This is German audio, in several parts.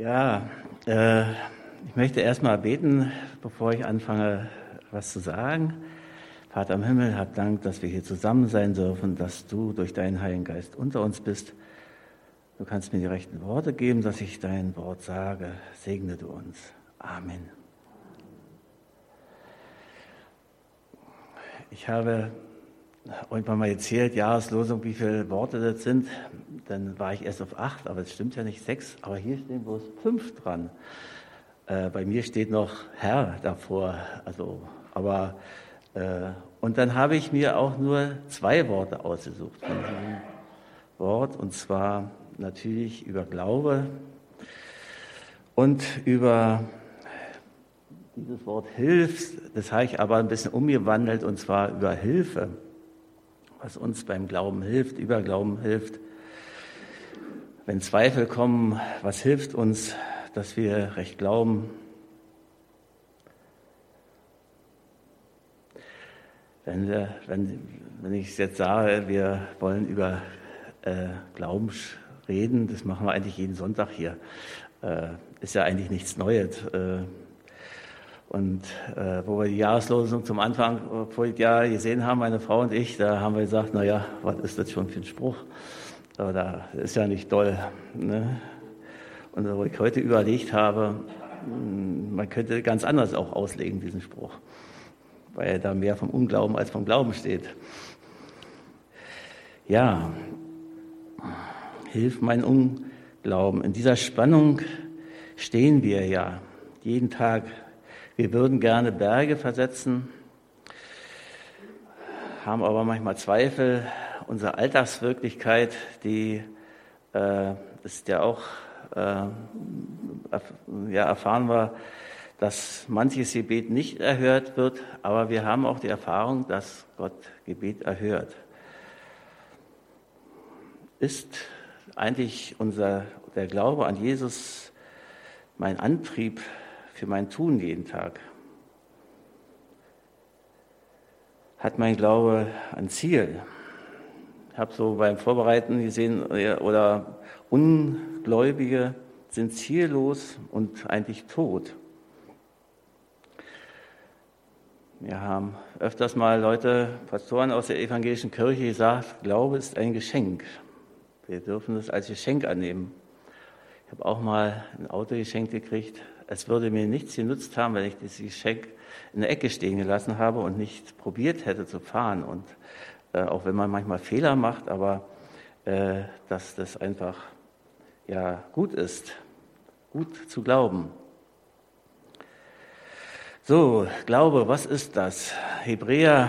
Ja, äh, ich möchte erstmal beten, bevor ich anfange, was zu sagen. Vater im Himmel, hab Dank, dass wir hier zusammen sein dürfen, dass du durch deinen Heiligen Geist unter uns bist. Du kannst mir die rechten Worte geben, dass ich dein Wort sage. Segne du uns. Amen. Ich habe irgendwann mal gezählt, Jahreslosung, wie viele Worte das sind. Dann war ich erst auf acht, aber es stimmt ja nicht sechs. Aber hier stehen bloß fünf dran. Äh, bei mir steht noch Herr davor. Also, aber äh, und dann habe ich mir auch nur zwei Worte ausgesucht von diesem Wort, und zwar natürlich über Glaube und über dieses Wort hilft, das habe ich aber ein bisschen umgewandelt, und zwar über Hilfe, was uns beim Glauben hilft, über Glauben hilft. Wenn Zweifel kommen, was hilft uns, dass wir recht glauben? Wenn, wir, wenn, wenn ich jetzt sage, wir wollen über äh, Glauben reden, das machen wir eigentlich jeden Sonntag hier, äh, ist ja eigentlich nichts Neues. Äh, und äh, wo wir die Jahreslosung zum Anfang äh, vor Jahr gesehen haben, meine Frau und ich, da haben wir gesagt, na ja, was ist das schon für ein Spruch? Aber da ist ja nicht doll. Ne? Und wo ich heute überlegt habe, hm, man könnte ganz anders auch auslegen, diesen Spruch weil da mehr vom Unglauben als vom Glauben steht. Ja, hilf mein Unglauben. In dieser Spannung stehen wir ja jeden Tag. Wir würden gerne Berge versetzen, haben aber manchmal Zweifel. Unsere Alltagswirklichkeit, die äh, ist ja auch, äh, ja, erfahren wir, dass manches Gebet nicht erhört wird, aber wir haben auch die Erfahrung, dass Gott Gebet erhört. Ist eigentlich unser, der Glaube an Jesus mein Antrieb für mein Tun jeden Tag? Hat mein Glaube ein Ziel? Ich habe so beim Vorbereiten gesehen, oder Ungläubige sind ziellos und eigentlich tot. Wir haben öfters mal Leute, Pastoren aus der evangelischen Kirche gesagt, Glaube ist ein Geschenk. Wir dürfen es als Geschenk annehmen. Ich habe auch mal ein Auto geschenkt gekriegt. Es würde mir nichts genutzt haben, wenn ich dieses Geschenk in der Ecke stehen gelassen habe und nicht probiert hätte zu fahren. Und äh, auch wenn man manchmal Fehler macht, aber äh, dass das einfach ja gut ist, gut zu glauben. So, Glaube, was ist das? Hebräer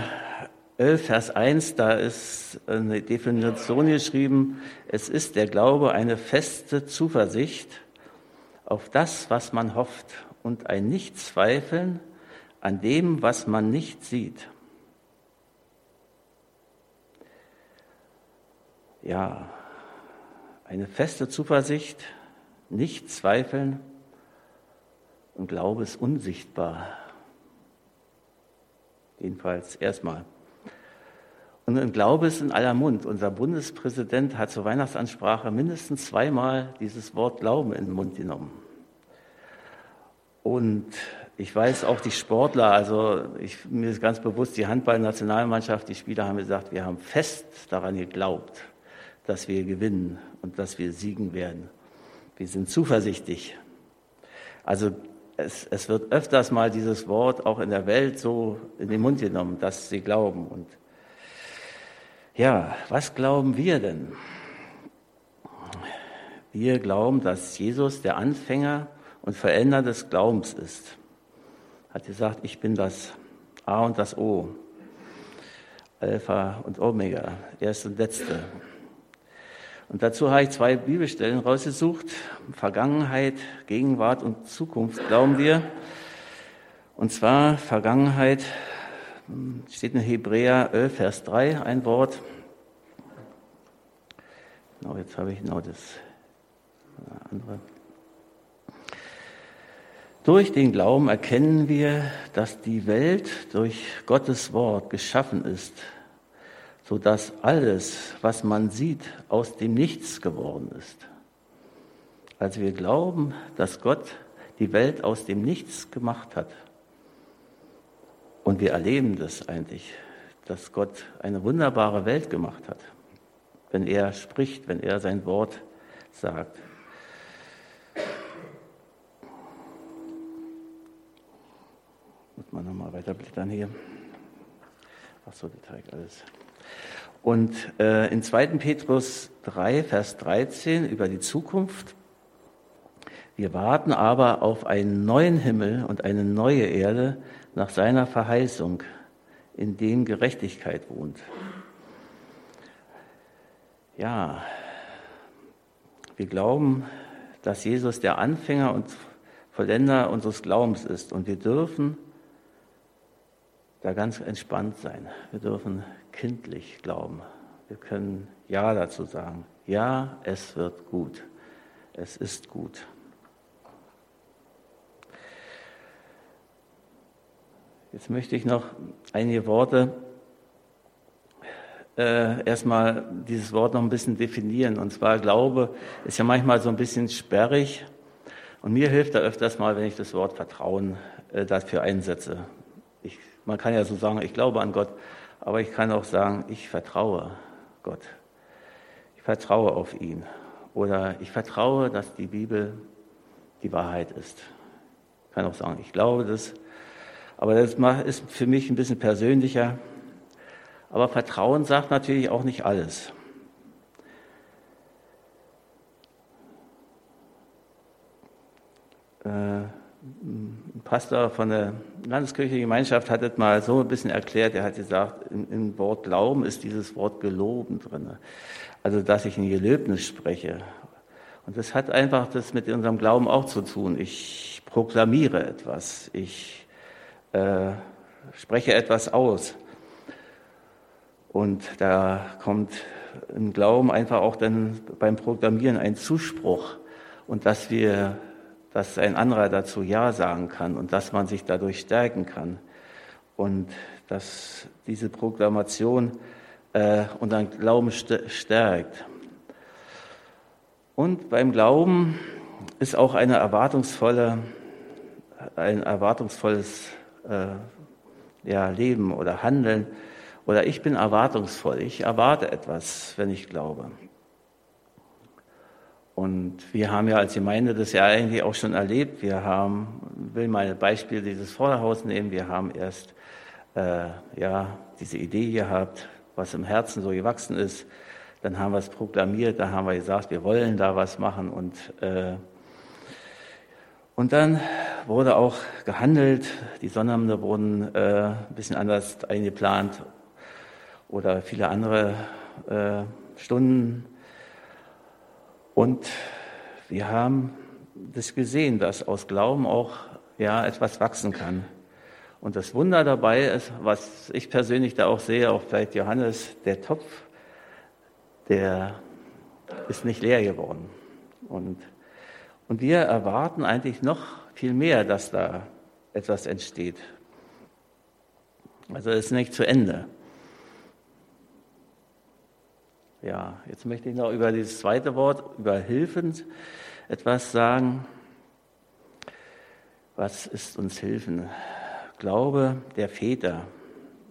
11, Vers 1, da ist eine Definition geschrieben, es ist der Glaube eine feste Zuversicht auf das, was man hofft und ein Nichtzweifeln an dem, was man nicht sieht. Ja, eine feste Zuversicht, nicht zweifeln und Glaube ist unsichtbar. Jedenfalls erstmal. Und Glaube ist in aller Mund. Unser Bundespräsident hat zur Weihnachtsansprache mindestens zweimal dieses Wort Glauben in den Mund genommen. Und ich weiß auch die Sportler, also ich, mir ist ganz bewusst, die Handballnationalmannschaft, die Spieler haben gesagt, wir haben fest daran geglaubt, dass wir gewinnen und dass wir siegen werden. Wir sind zuversichtlich. Also es, es wird öfters mal dieses Wort auch in der Welt so in den Mund genommen, dass sie glauben. Und ja, was glauben wir denn? Wir glauben, dass Jesus der Anfänger und Veränder des Glaubens ist. Hat gesagt, ich bin das A und das O, Alpha und Omega, Erste und Letzte. Und dazu habe ich zwei Bibelstellen rausgesucht. Vergangenheit, Gegenwart und Zukunft glauben wir. Und zwar Vergangenheit steht in Hebräer 11, Vers 3 ein Wort. Genau, jetzt habe ich genau das andere. Durch den Glauben erkennen wir, dass die Welt durch Gottes Wort geschaffen ist so dass alles, was man sieht, aus dem Nichts geworden ist. Also wir glauben, dass Gott die Welt aus dem Nichts gemacht hat. Und wir erleben das eigentlich, dass Gott eine wunderbare Welt gemacht hat, wenn er spricht, wenn er sein Wort sagt. Muss man nochmal weiterblättern hier. Ach so, Detail alles. Und äh, in 2. Petrus 3, Vers 13 über die Zukunft. Wir warten aber auf einen neuen Himmel und eine neue Erde nach seiner Verheißung, in dem Gerechtigkeit wohnt. Ja, wir glauben, dass Jesus der Anfänger und Vollender unseres Glaubens ist und wir dürfen da ganz entspannt sein. Wir dürfen kindlich glauben. Wir können Ja dazu sagen. Ja, es wird gut. Es ist gut. Jetzt möchte ich noch einige Worte, äh, erstmal dieses Wort noch ein bisschen definieren. Und zwar Glaube ist ja manchmal so ein bisschen sperrig. Und mir hilft da öfters mal, wenn ich das Wort Vertrauen äh, dafür einsetze. Ich, man kann ja so sagen, ich glaube an Gott, aber ich kann auch sagen, ich vertraue Gott. Ich vertraue auf ihn. Oder ich vertraue, dass die Bibel die Wahrheit ist. Ich kann auch sagen, ich glaube das. Aber das ist für mich ein bisschen persönlicher. Aber Vertrauen sagt natürlich auch nicht alles. Äh, ein Pastor von der Landeskirche Gemeinschaft hat es mal so ein bisschen erklärt. Er hat gesagt, im Wort Glauben ist dieses Wort Geloben drin. Also, dass ich ein Gelöbnis spreche. Und das hat einfach das mit unserem Glauben auch zu tun. Ich proklamiere etwas. Ich äh, spreche etwas aus. Und da kommt im Glauben einfach auch dann beim Programmieren ein Zuspruch und dass wir, dass ein anderer dazu Ja sagen kann und dass man sich dadurch stärken kann und dass diese Proklamation äh, unseren Glauben stärkt. Und beim Glauben ist auch eine erwartungsvolle, ein erwartungsvolles äh, ja, leben oder handeln. Oder ich bin erwartungsvoll. Ich erwarte etwas, wenn ich glaube. Und wir haben ja als Gemeinde das ja eigentlich auch schon erlebt. Wir haben, will mal ein Beispiel dieses Vorderhaus nehmen. Wir haben erst äh, ja diese Idee gehabt, was im Herzen so gewachsen ist. Dann haben wir es proklamiert. Da haben wir gesagt, wir wollen da was machen und äh, und dann wurde auch gehandelt. Die Sonnabende wurden äh, ein bisschen anders eingeplant oder viele andere äh, Stunden. Und wir haben das gesehen, dass aus Glauben auch ja, etwas wachsen kann. Und das Wunder dabei ist, was ich persönlich da auch sehe, auch vielleicht Johannes, der Topf, der ist nicht leer geworden. Und und wir erwarten eigentlich noch viel mehr, dass da etwas entsteht. Also es ist nicht zu Ende. Ja, jetzt möchte ich noch über dieses zweite Wort, über Hilfen, etwas sagen. Was ist uns Hilfen? Glaube der Väter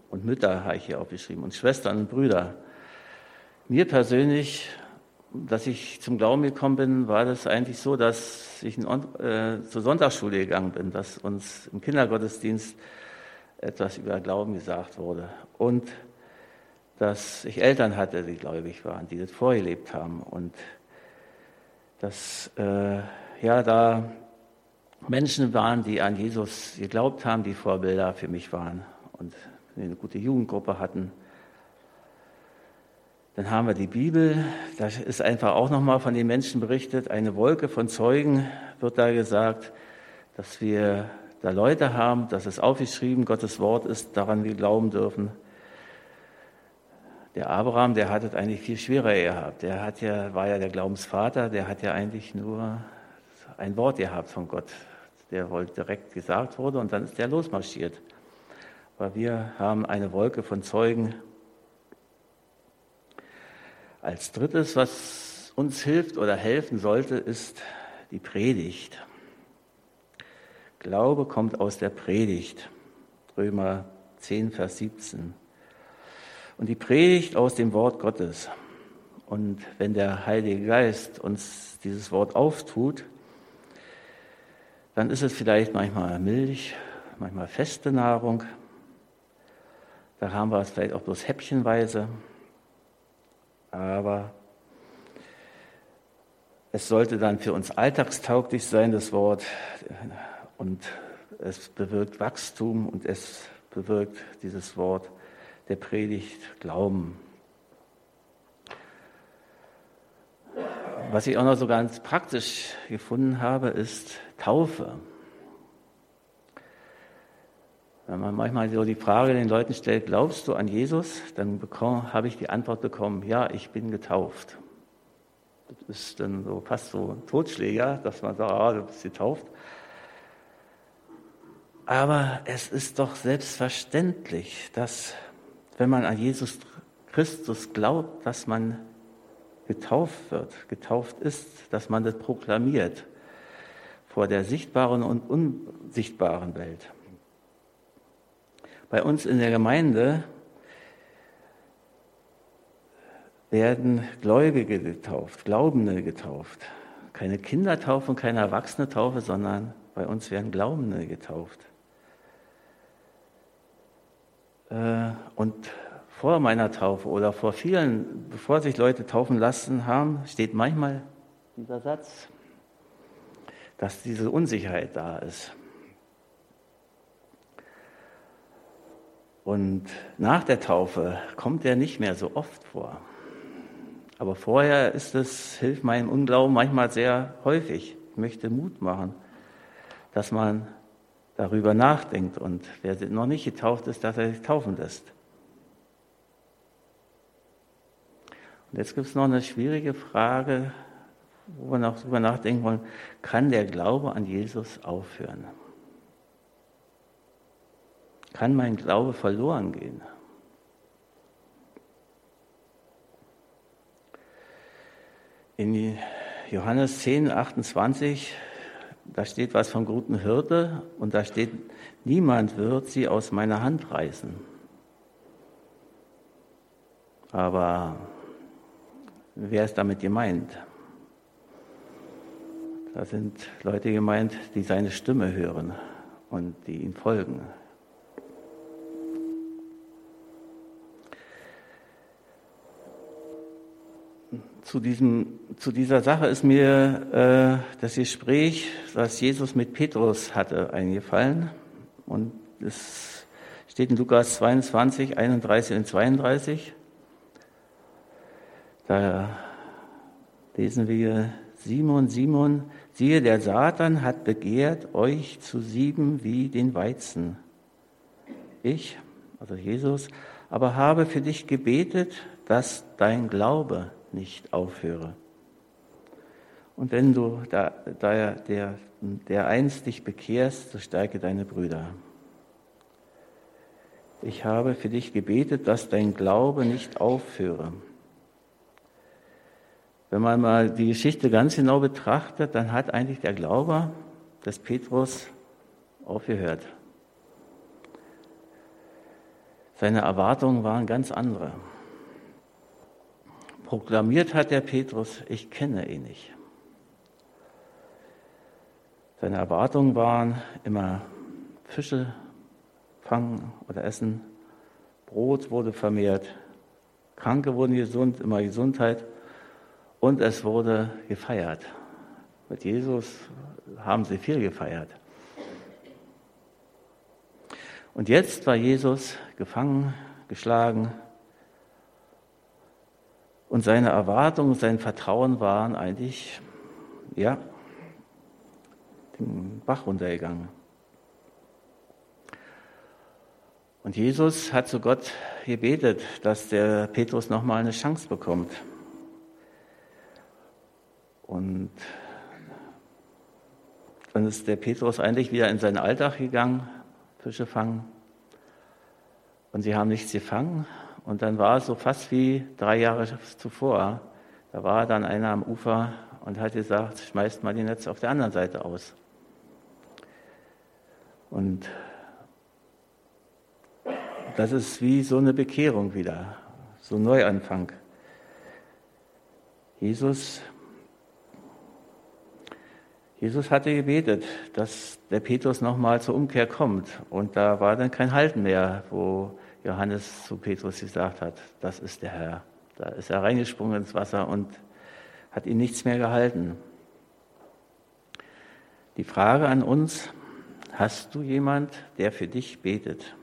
und Mütter habe ich hier aufgeschrieben und Schwestern und Brüder. Mir persönlich dass ich zum Glauben gekommen bin, war das eigentlich so, dass ich äh, zur Sonntagsschule gegangen bin, dass uns im Kindergottesdienst etwas über Glauben gesagt wurde. Und dass ich Eltern hatte, die gläubig waren, die das vorgelebt haben. Und dass äh, ja da Menschen waren, die an Jesus geglaubt haben, die Vorbilder für mich waren und eine gute Jugendgruppe hatten dann haben wir die Bibel, da ist einfach auch nochmal von den Menschen berichtet, eine Wolke von Zeugen wird da gesagt, dass wir da Leute haben, das ist aufgeschrieben, Gottes Wort ist, daran wir glauben dürfen. Der Abraham, der hat es eigentlich viel schwerer gehabt. Der hat ja, war ja der Glaubensvater, der hat ja eigentlich nur ein Wort gehabt von Gott. Der wollte direkt gesagt wurde und dann ist der losmarschiert. Aber wir haben eine Wolke von Zeugen als drittes, was uns hilft oder helfen sollte, ist die Predigt. Glaube kommt aus der Predigt. Römer 10, Vers 17. Und die Predigt aus dem Wort Gottes. Und wenn der Heilige Geist uns dieses Wort auftut, dann ist es vielleicht manchmal Milch, manchmal feste Nahrung. Da haben wir es vielleicht auch bloß häppchenweise. Aber es sollte dann für uns alltagstauglich sein, das Wort. Und es bewirkt Wachstum und es bewirkt dieses Wort der Predigt Glauben. Was ich auch noch so ganz praktisch gefunden habe, ist Taufe. Wenn man manchmal so die Frage den Leuten stellt, glaubst du an Jesus? Dann habe ich die Antwort bekommen, ja, ich bin getauft. Das ist dann so fast so ein Totschläger, dass man sagt, ah, du bist getauft. Aber es ist doch selbstverständlich, dass wenn man an Jesus Christus glaubt, dass man getauft wird, getauft ist, dass man das proklamiert vor der sichtbaren und unsichtbaren Welt. Bei uns in der Gemeinde werden Gläubige getauft, Glaubende getauft. Keine Kindertaufe und keine Erwachsene-Taufe, sondern bei uns werden Glaubende getauft. Äh, und vor meiner Taufe oder vor vielen, bevor sich Leute taufen lassen haben, steht manchmal dieser Satz, dass diese Unsicherheit da ist. Und nach der Taufe kommt er nicht mehr so oft vor. Aber vorher ist es, hilft meinem Unglauben manchmal sehr häufig. Ich möchte Mut machen, dass man darüber nachdenkt und wer noch nicht getauft ist, dass er sich taufen lässt. Und jetzt gibt es noch eine schwierige Frage, wo wir noch darüber nachdenken wollen, kann der Glaube an Jesus aufhören? Kann mein Glaube verloren gehen? In Johannes 10, 28, da steht was vom guten Hirte und da steht, niemand wird sie aus meiner Hand reißen. Aber wer ist damit gemeint? Da sind Leute gemeint, die seine Stimme hören und die ihm folgen. Zu, diesem, zu dieser Sache ist mir äh, das Gespräch, was Jesus mit Petrus hatte, eingefallen. Und es steht in Lukas 22, 31 und 32. Da lesen wir, Simon, Simon, siehe, der Satan hat begehrt, euch zu sieben wie den Weizen. Ich, also Jesus, aber habe für dich gebetet, dass dein Glaube nicht aufhöre. Und wenn du da, da der, der einst dich bekehrst, so stärke deine Brüder. Ich habe für dich gebetet, dass dein Glaube nicht aufhöre. Wenn man mal die Geschichte ganz genau betrachtet, dann hat eigentlich der Glaube des Petrus aufgehört. Seine Erwartungen waren ganz andere. Proklamiert hat der Petrus, ich kenne ihn nicht. Seine Erwartungen waren immer Fische fangen oder essen, Brot wurde vermehrt, Kranke wurden gesund, immer Gesundheit und es wurde gefeiert. Mit Jesus haben sie viel gefeiert. Und jetzt war Jesus gefangen, geschlagen, und seine Erwartungen, sein Vertrauen waren eigentlich, ja, den Bach runtergegangen. Und Jesus hat zu Gott gebetet, dass der Petrus nochmal eine Chance bekommt. Und dann ist der Petrus eigentlich wieder in seinen Alltag gegangen, Fische fangen. Und sie haben nichts gefangen. Und dann war es so fast wie drei Jahre zuvor. Da war dann einer am Ufer und hat gesagt, schmeißt mal die Netze auf der anderen Seite aus. Und das ist wie so eine Bekehrung wieder, so ein Neuanfang. Jesus, Jesus hatte gebetet, dass der Petrus nochmal zur Umkehr kommt. Und da war dann kein Halten mehr, wo Johannes zu Petrus gesagt hat, das ist der Herr. Da ist er reingesprungen ins Wasser und hat ihn nichts mehr gehalten. Die Frage an uns, hast du jemand, der für dich betet?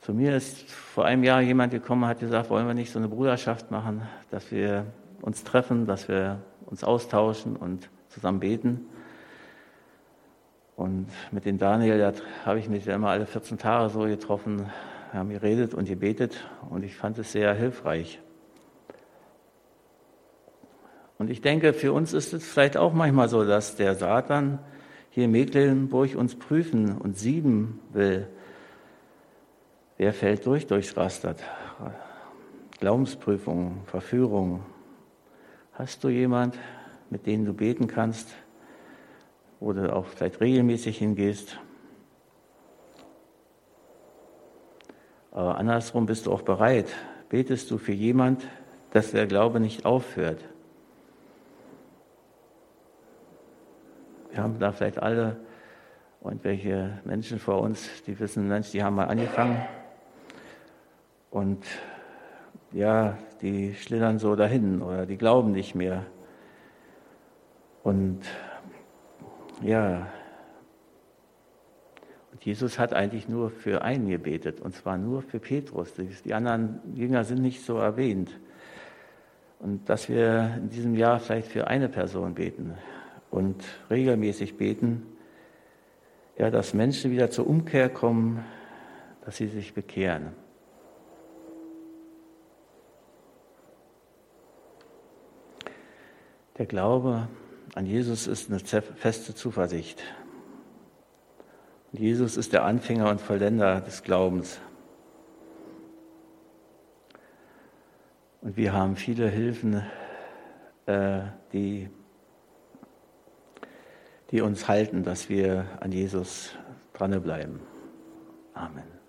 Zu mir ist vor einem Jahr jemand gekommen, hat gesagt, wollen wir nicht so eine Bruderschaft machen, dass wir uns treffen, dass wir uns austauschen und zusammen beten. Und mit dem Daniel, da habe ich mich immer alle 14 Tage so getroffen, wir haben geredet und gebetet und ich fand es sehr hilfreich. Und ich denke, für uns ist es vielleicht auch manchmal so, dass der Satan hier in Mecklenburg uns prüfen und sieben will. Wer fällt durch durchs Rastert? Glaubensprüfung, Verführung. Hast du jemand, mit dem du beten kannst, wo du auch vielleicht regelmäßig hingehst? Aber andersrum bist du auch bereit. Betest du für jemand, dass der Glaube nicht aufhört? Wir haben da vielleicht alle und welche Menschen vor uns, die wissen, Mensch, die haben mal angefangen und ja, die schlittern so dahin oder die glauben nicht mehr. Und ja, und Jesus hat eigentlich nur für einen gebetet, und zwar nur für Petrus. Die anderen Jünger sind nicht so erwähnt. Und dass wir in diesem Jahr vielleicht für eine Person beten und regelmäßig beten, ja, dass Menschen wieder zur Umkehr kommen, dass sie sich bekehren. Der Glaube an Jesus ist eine feste Zuversicht. Jesus ist der Anfänger und Vollender des Glaubens. Und wir haben viele Hilfen, äh, die, die uns halten, dass wir an Jesus dranbleiben. Amen.